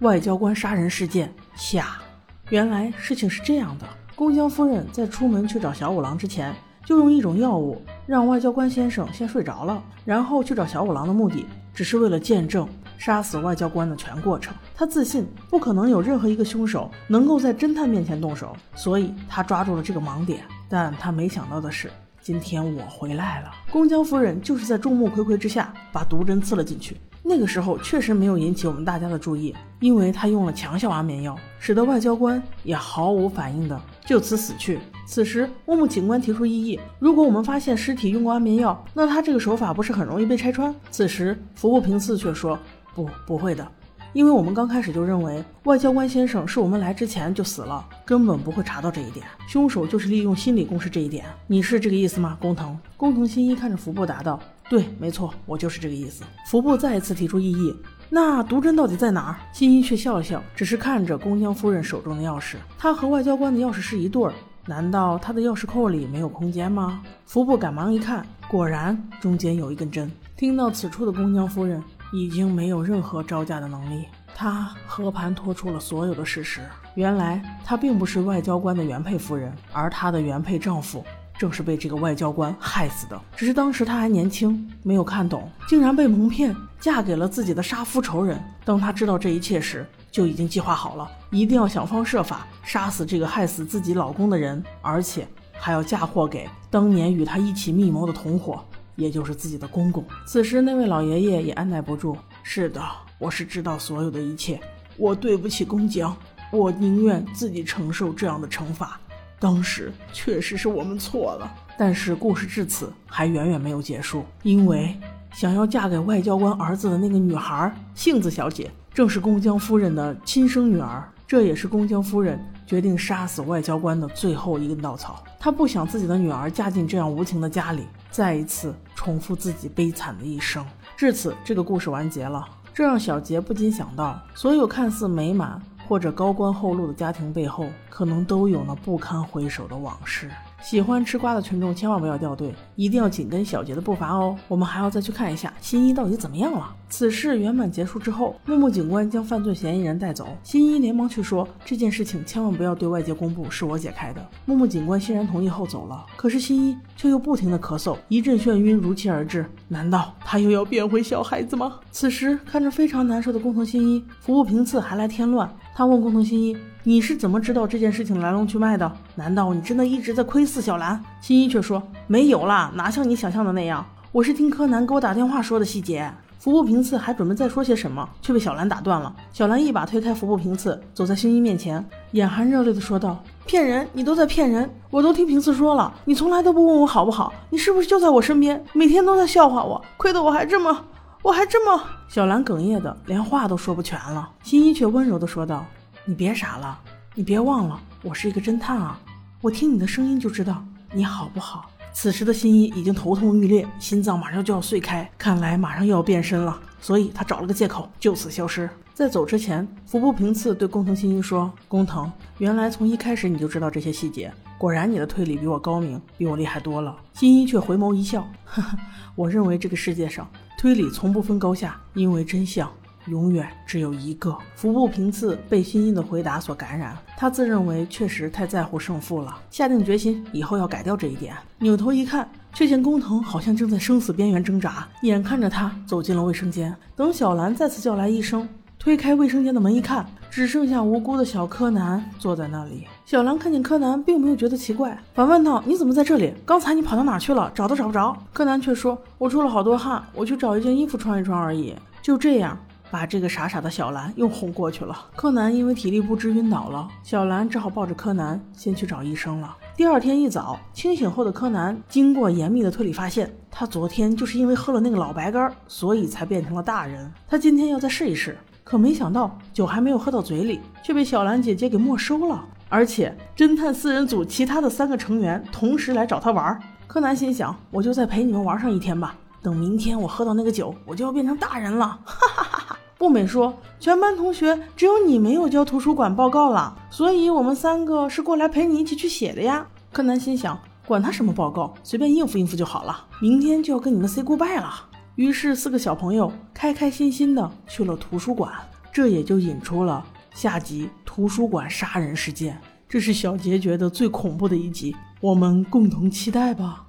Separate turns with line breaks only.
外交官杀人事件下。原来事情是这样的：宫江夫人在出门去找小五郎之前，就用一种药物让外交官先生先睡着了，然后去找小五郎的目的，只是为了见证杀死外交官的全过程。他自信不可能有任何一个凶手能够在侦探面前动手，所以他抓住了这个盲点。但他没想到的是。今天我回来了，宫江夫人就是在众目睽睽之下把毒针刺了进去。那个时候确实没有引起我们大家的注意，因为她用了强效安眠药，使得外交官也毫无反应的就此死去。此时木木警官提出异议：如果我们发现尸体用过安眠药，那他这个手法不是很容易被拆穿？此时服部平次却说：不，不会的。因为我们刚开始就认为外交官先生是我们来之前就死了，根本不会查到这一点。凶手就是利用心理攻势这一点。你是这个意思吗，工藤？工藤新一看着服部答道：“对，没错，我就是这个意思。”服部再一次提出异议：“那毒针到底在哪儿？”新一却笑了笑，只是看着宫江夫人手中的钥匙。他和外交官的钥匙是一对儿，难道他的钥匙扣里没有空间吗？服部赶忙一看，果然中间有一根针。听到此处的宫江夫人。已经没有任何招架的能力，他和盘托出了所有的事实。原来她并不是外交官的原配夫人，而她的原配丈夫正是被这个外交官害死的。只是当时她还年轻，没有看懂，竟然被蒙骗，嫁给了自己的杀夫仇人。当她知道这一切时，就已经计划好了，一定要想方设法杀死这个害死自己老公的人，而且还要嫁祸给当年与她一起密谋的同伙。也就是自己的公公。此时，那位老爷爷也按耐不住。是的，我是知道所有的一切。我对不起公江，我宁愿自己承受这样的惩罚。当时确实是我们错了。但是故事至此还远远没有结束，因为想要嫁给外交官儿子的那个女孩杏子小姐，正是公江夫人的亲生女儿。这也是宫江夫人决定杀死外交官的最后一根稻草。她不想自己的女儿嫁进这样无情的家里，再一次重复自己悲惨的一生。至此，这个故事完结了。这让小杰不禁想到，所有看似美满或者高官厚禄的家庭背后，可能都有那不堪回首的往事。喜欢吃瓜的群众千万不要掉队，一定要紧跟小杰的步伐哦。我们还要再去看一下新一到底怎么样了。此事圆满结束之后，木木警官将犯罪嫌疑人带走。新一连忙去说这件事情千万不要对外界公布，是我解开的。木木警官欣然同意后走了。可是新一却又不停的咳嗽，一阵眩晕如期而至。难道他又要变回小孩子吗？此时看着非常难受的工藤新一，服部平次还来添乱。他问工藤新一。你是怎么知道这件事情来龙去脉的？难道你真的一直在窥视小兰？新一却说没有啦，哪像你想象的那样。我是听柯南给我打电话说的细节。服部平次还准备再说些什么，却被小兰打断了。小兰一把推开服部平次，走在新一面前，眼含热泪的说道：“骗人！你都在骗人！我都听平次说了，你从来都不问我好不好，你是不是就在我身边，每天都在笑话我？亏得我还这么，我还这么……”小兰哽咽的连话都说不全了。新一却温柔的说道。你别傻了，你别忘了，我是一个侦探啊！我听你的声音就知道你好不好。此时的新一已经头痛欲裂，心脏马上就要碎开，看来马上又要变身了，所以他找了个借口就此消失。在走之前，服部平次对工藤新一说：“工藤，原来从一开始你就知道这些细节，果然你的推理比我高明，比我厉害多了。”新一却回眸一笑：“呵呵，我认为这个世界上推理从不分高下，因为真相。”永远只有一个。服部平次被新一的回答所感染，他自认为确实太在乎胜负了，下定决心以后要改掉这一点。扭头一看，却见工藤好像正在生死边缘挣扎，眼看着他走进了卫生间。等小兰再次叫来医生，推开卫生间的门一看，只剩下无辜的小柯南坐在那里。小兰看见柯南，并没有觉得奇怪，反问道：“你怎么在这里？刚才你跑到哪去了？找都找不着。”柯南却说：“我出了好多汗，我去找一件衣服穿一穿而已。”就这样。把这个傻傻的小兰又哄过去了。柯南因为体力不支晕倒了，小兰只好抱着柯南先去找医生了。第二天一早，清醒后的柯南经过严密的推理，发现他昨天就是因为喝了那个老白干，所以才变成了大人。他今天要再试一试，可没想到酒还没有喝到嘴里，却被小兰姐姐给没收了。而且侦探四人组其他的三个成员同时来找他玩。柯南心想：我就再陪你们玩上一天吧。等明天我喝到那个酒，我就要变成大人了。哈哈。步美说：“全班同学只有你没有交图书馆报告了，所以我们三个是过来陪你一起去写的呀。”柯南心想：“管他什么报告，随便应付应付就好了。明天就要跟你们 say goodbye 了。”于是四个小朋友开开心心的去了图书馆。这也就引出了下集图书馆杀人事件。这是小杰觉得最恐怖的一集，我们共同期待吧。